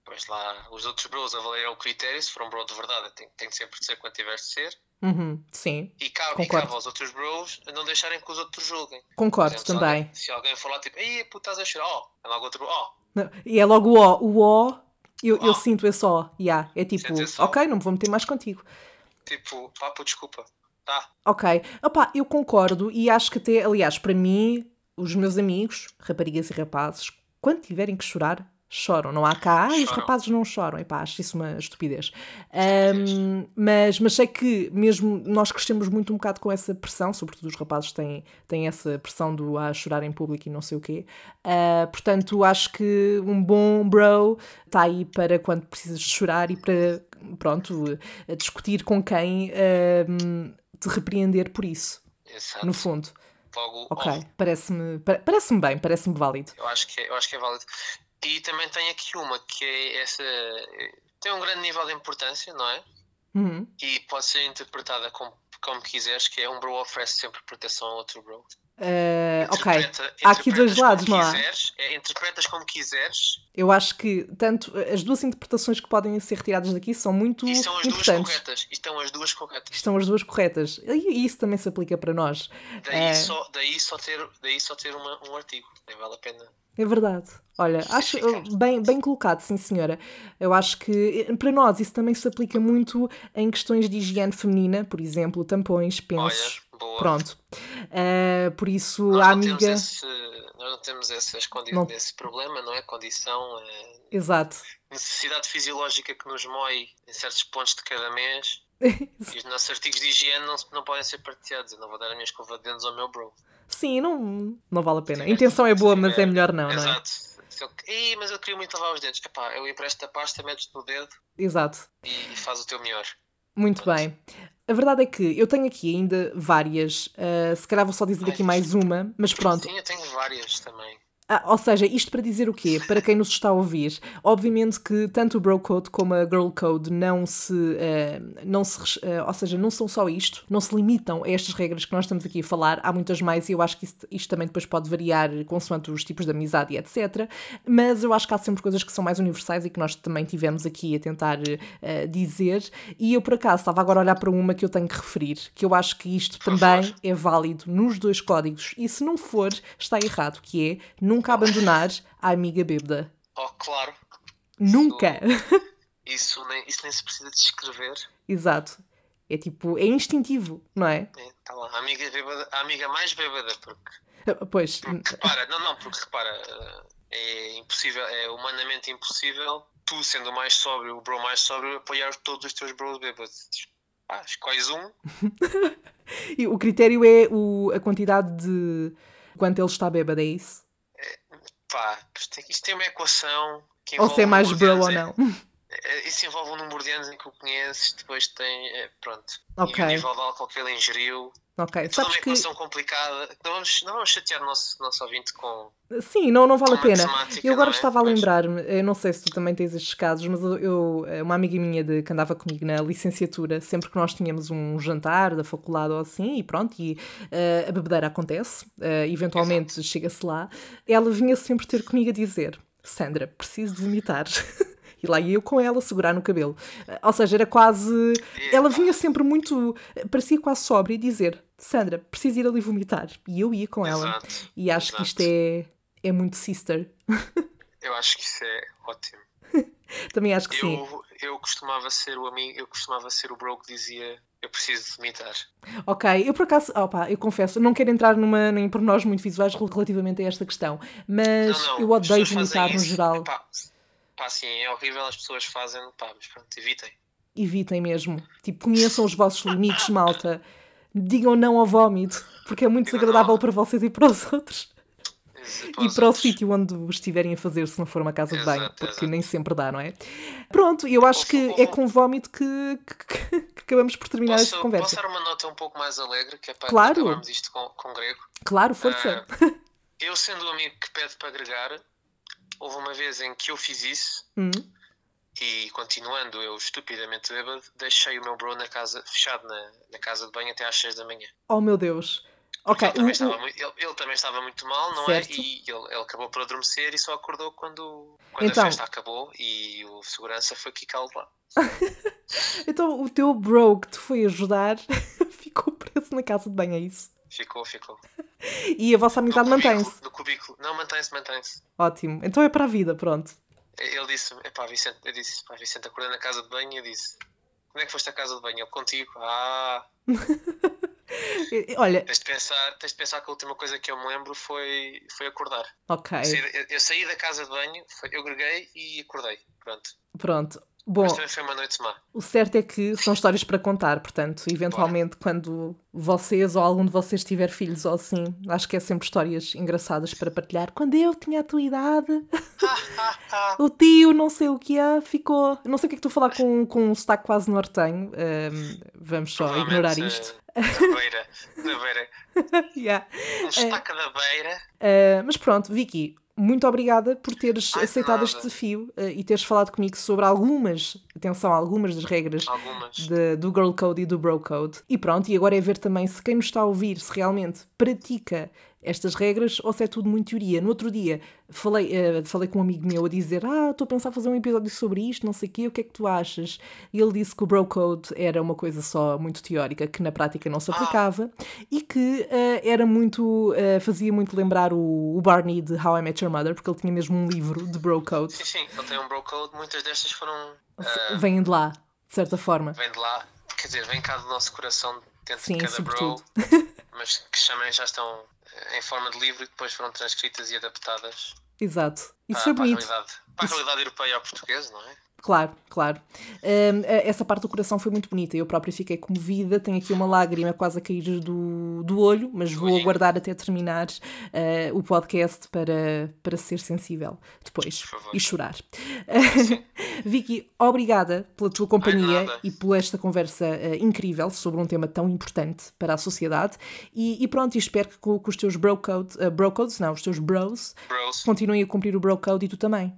S2: Pois lá, os outros bros avaliam o critério. Se for um bro de verdade, tem, tem de sempre de ser quando tiver de ser.
S1: Uhum, sim,
S2: E cabe, e cabe aos outros bros não deixarem que os outros julguem.
S1: Concordo
S2: exemplo, se
S1: também.
S2: alguém- Se alguém falar tipo, ei, puto, estás a chorar, ó, é logo outro, ó,
S1: Não, E é logo o O. O O, eu, eu
S2: Ó.
S1: sinto esse O. Yeah, é tipo, ok, não me vou meter mais contigo.
S2: tipo, papo, desculpa. Tá,
S1: Ok. Opá, eu concordo e acho que até, aliás, para mim, os meus amigos, raparigas e rapazes, quando tiverem que chorar, choram. Não há cá, ah, os rapazes não choram. Epá, acho isso uma estupidez. Ahm, mas, mas sei que mesmo nós crescemos muito um bocado com essa pressão, sobretudo os rapazes têm, têm essa pressão do a chorar em público e não sei o quê. Ah, portanto, acho que um bom bro está aí para quando precisas chorar e para, pronto, discutir com quem te repreender por isso,
S2: exato.
S1: no fundo.
S2: Logo,
S1: Ok, parece-me pa- parece bem, parece-me válido.
S2: eu, acho que é, eu acho que é válido. E também tem aqui uma que é essa. Tem um grande nível de importância, não é?
S1: Uhum.
S2: E pode ser interpretada como, como quiseres, que é um bro oferece sempre proteção a outro bro.
S1: Ah, ok, Há aqui dois lados, não há?
S2: quiseres, é, interpretas como quiseres
S1: eu acho que tanto as duas interpretações que podem ser retiradas daqui são muito
S2: e são as duas
S1: importantes.
S2: corretas. E estão as duas corretas.
S1: Estão as duas corretas. E isso também se aplica para nós.
S2: Daí,
S1: É.
S2: só, daí só ter, daí só ter uma, um artigo. Nem vale a pena.
S1: É verdade. Olha, acho
S2: Justificado.
S1: bem, bem colocado, sim senhora. Eu acho que eh, para nós isso também se aplica muito em questões de higiene feminina, por exemplo, tampões, pensos.
S2: Olha, boa.
S1: Pronto. Ah, por isso,
S2: Nós
S1: a
S2: temos
S1: amiga.
S2: esse, nós não temos essas condi-
S1: Não.
S2: esse problema, não é? Condição, é
S1: Exato.
S2: necessidade fisiológica que nos mói em certos pontos de cada mês. E os nossos artigos de higiene não, não podem ser partilhados. Eu não vou dar a minha escova de dentes ao meu bro.
S1: Sim, não, não vale a pena. A intenção é boa, mas é melhor não, não é?
S2: Exato. Ih, mas eu queria muito lavar os dentes. Epá, eu empresto a pasta, metes no dedo
S1: Exato.
S2: e, e faz o teu melhor.
S1: Muito bem. A verdade é que eu tenho aqui ainda várias. ah, se calhar vou só dizer aqui mais uma, mas pronto.
S2: Sim, eu tenho várias também.
S1: Ah, ou seja, isto para dizer o quê? Para quem nos está a ouvir, obviamente que tanto o Bro Code como a Girl Code não se, eh, não se eh, ou seja, não são só isto, não se limitam a estas regras que nós estamos aqui a falar, há muitas mais e eu acho que isto, isto também depois pode variar consoante os tipos de amizade e etc. Mas eu acho que há sempre coisas que são mais universais e que nós também tivemos aqui a tentar eh, dizer. E eu por acaso estava agora a olhar para uma que eu tenho que referir, que eu acho que isto também é válido nos dois códigos e se não for, está errado, que é nunca abandonar a amiga bêbada.
S2: Oh, claro.
S1: Nunca!
S2: Isso nem, isso nem se precisa descrever.
S1: Exato. É tipo, é instintivo, não é?
S2: É, tá lá. A amiga, bêbada, a amiga mais bêbada, porque
S1: Pois,
S2: repara, não, não, porque repara, eh, é impossível, é humanamente impossível, tu sendo o mais sóbrio, o bro mais sóbrio, apoiar todos os teus bros bêbados. Ah, escolhes um,
S1: e o critério é o, a quantidade de quanto ele está bêbado, é isso?
S2: Pá, isto tem- uma equação que
S1: Ou se é
S2: envolve
S1: mais bro ou não.
S2: É, Isso envolve um número de anos em que o conheces, depois tem. é, pronto.
S1: Ok.
S2: E o nível de álcool que ele ingeriu.
S1: Ok,
S2: É
S1: sabes
S2: uma
S1: que.
S2: equação complicada. Não vamos, não vamos chatear o nosso, nosso ouvinte com.
S1: Sim, não, não vale a pena. Eu agora
S2: é?
S1: estava a lembrar-me, eu não sei se tu também tens estes casos, mas eu, eu- uma amiga minha de, que andava comigo na licenciatura, sempre que nós tínhamos um jantar da faculdade ou assim, e pronto, e eh, a bebedeira acontece, eh, eventualmente chega-se lá, ela vinha sempre ter comigo a dizer: Sandra, preciso de vomitar. E lá ia eu com ela segurar no cabelo. Eh, Ou seja, era quase. Ela vinha sempre muito. Parecia quase sóbria e dizer: Sandra, preciso ir ali vomitar. E eu ia com ela.
S2: Exato.
S1: E acho que isto
S2: exato.
S1: é, é muito sister.
S2: Eu acho que isso é ótimo.
S1: Também acho que sim.
S2: Eu, eu costumava ser o amigo, eu costumava ser o bro que dizia eu preciso vomitar.
S1: Ok, eu por acaso, opa, eu confesso, não quero entrar numa, em pormenores muito visuais relativamente a esta questão, mas
S2: não, não,
S1: eu odeio vomitar no geral.
S2: Epá, pá, sim, é horrível, as pessoas fazem, pá, mas pronto, evitem.
S1: Evitem mesmo. Tipo, conheçam os vossos limites, malta. Digam não ao vómito, porque é muito
S2: Digam
S1: desagradável
S2: não.
S1: para vocês e para os outros.
S2: Para
S1: E para o sítio onde estiverem a fazer, se não for uma casa de banho, porque
S2: exato.
S1: nem sempre dá, não é? Pronto, eu acho que é com vómito que, que- que acabamos por terminar
S2: Posso,
S1: esta
S2: posso
S1: conversa.
S2: dar uma nota um pouco mais alegre, que é para
S1: Claro.
S2: acabarmos isto com, com grego.
S1: Claro, força.
S2: Ah, eu sendo o amigo que pede para agregar, houve uma vez em que eu fiz isso
S1: Hum,
S2: e continuando eu estupidamente bêbado, deixei o meu bro na casa, fechado na, na casa de banho até às 6 da manhã.
S1: Oh meu Deus. Ok,
S2: Ele, também muito, ele, ele também estava muito mal, não
S1: Certo.
S2: é? E ele, ele acabou por adormecer e só acordou quando, quando
S1: Então.
S2: a festa acabou e o segurança foi quicá-lo lá.
S1: Então o teu bro que te foi ajudar ficou preso na casa de banho, é isso?
S2: Ficou, ficou.
S1: E a vossa amizade mantém-se.
S2: No cubículo. Não, mantém-se, mantém-se.
S1: Ótimo. Então é para a vida, pronto.
S2: Ele disse, epá, Vicente, eu disse, pá, Vicente, acordei na casa de banho e eu disse, como é que foste à casa de banho? Ele, contigo. Ah,
S1: Olha,
S2: tens de pensar, tens de pensar que a última coisa que eu me lembro foi, foi acordar.
S1: ok,
S2: Eu, saí, eu- eu saí da casa de banho, foi- eu greguei e acordei. Pronto.
S1: pronto. Bom,
S2: Mas também foi uma noite má.
S1: o certo é que são histórias para contar, portanto, eventualmente, quando vocês ou algum de vocês tiver filhos ou assim, acho que é sempre histórias engraçadas para partilhar. Quando eu tinha a tua idade, o tio, não sei o que é, ficou. Não sei o que é que a falar com, com um sotaque quase nortenho. Ahm, vamos só ignorar
S2: Provavelmente,
S1: isto.
S2: eh, Da beira. Da beira.
S1: Yeah.
S2: Um destaque da beira.
S1: Uh, mas pronto, Vicky, muito obrigada por teres
S2: Ai,
S1: aceitado este desafio uh, e teres falado comigo sobre algumas, atenção, algumas das regras
S2: Algumas.
S1: de- do Girl Code e do Bro Code. E pronto, e agora é ver também se quem nos está a ouvir se realmente pratica estas regras ou se é tudo muito teoria. No outro dia falei, uh, falei com um amigo meu a dizer: Ah, estou a pensar fazer um episódio sobre isto, não sei o quê, o que é que tu achas? E ele disse que o Bro Code era uma coisa só muito teórica, que na prática não se aplicava e que uh, era muito. uh, fazia muito lembrar o, o Barney de How I Met Your Mother, porque ele tinha mesmo um livro de Bro Code.
S2: Sim, sim, ele tem um bro code. Muitas destas foram. Ah,
S1: Vêm de lá, de certa forma.
S2: vem de lá. Quer dizer, vem cá do nosso coração dentro
S1: Sim,
S2: de cada
S1: sobretudo.
S2: bro. Mas que também já estão eh, em forma de livro e depois foram transcritas e adaptadas
S1: Exato. Isso
S2: para,
S1: foi
S2: para a
S1: bonito.
S2: realidade. Para a realidade europeia ao português, não é?
S1: Claro, claro. Hum, essa parte do coração foi muito bonita. Eu própria fiquei comovida. Tenho aqui uma lágrima quase a cair do, do olho, mas vou aguardar até terminar eh, o podcast para, para ser sensível depois e chorar. Vicky, obrigada pela tua companhia e por esta conversa eh, incrível sobre um tema tão importante para a sociedade. E, e pronto, espero que com, os teus bro, eh, bro codes, não, os teus bros,
S2: Bros,
S1: continuem a cumprir o bro code e tu também.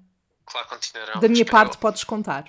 S2: Claro, continuarão.
S1: Da minha parte,
S2: eu.
S1: podes contar.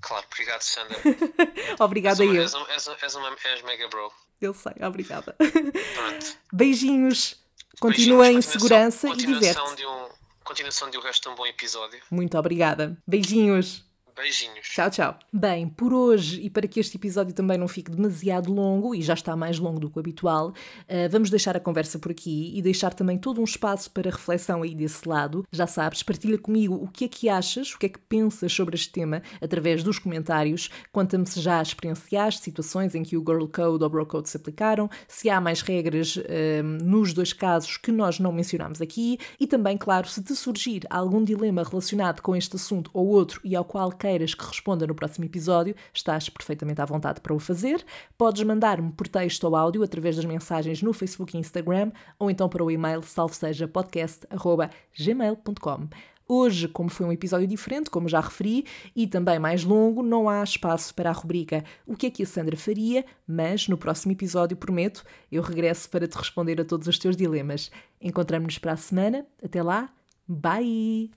S2: Claro, obrigado, Sandra.
S1: Obrigada
S2: és, uma,
S1: eu.
S2: és, um- és, um- és uma és mega bro.
S1: Eu sei, obrigada.
S2: Pronto.
S1: Beijinhos. Continua em segurança e
S2: continuação
S1: diverte.
S2: de um, continuação de o resto de um bom episódio.
S1: Muito obrigada. Beijinhos.
S2: Beijinhos.
S1: Tchau, tchau. Bem, por hoje, e para que este episódio também não fique demasiado longo, e já está mais longo do que o habitual, eh, vamos deixar a conversa por aqui e deixar também todo um espaço para reflexão aí desse lado. Já sabes, partilha comigo o que é que achas, o que é que pensas sobre este tema através dos comentários. Conta-me se já experienciaste situações em que o Girl Code ou Bro Code se aplicaram, se há mais regras eh, nos dois casos que nós não mencionámos aqui, e também, claro, se te surgir algum dilema relacionado com este assunto ou outro e ao qual queiras que responda no próximo episódio, estás perfeitamente à vontade para o fazer. Podes mandar-me por texto ou áudio através das mensagens no Facebook e Instagram ou então para o e-mail salvesejapodcast.gmail.com. Hoje, como foi um episódio diferente, como já referi, e também mais longo, não há espaço para a rubrica O que é que a Sandra faria, mas no próximo episódio, prometo, eu regresso para te responder a todos os teus dilemas. Encontramos-nos para a semana. Até lá, bye!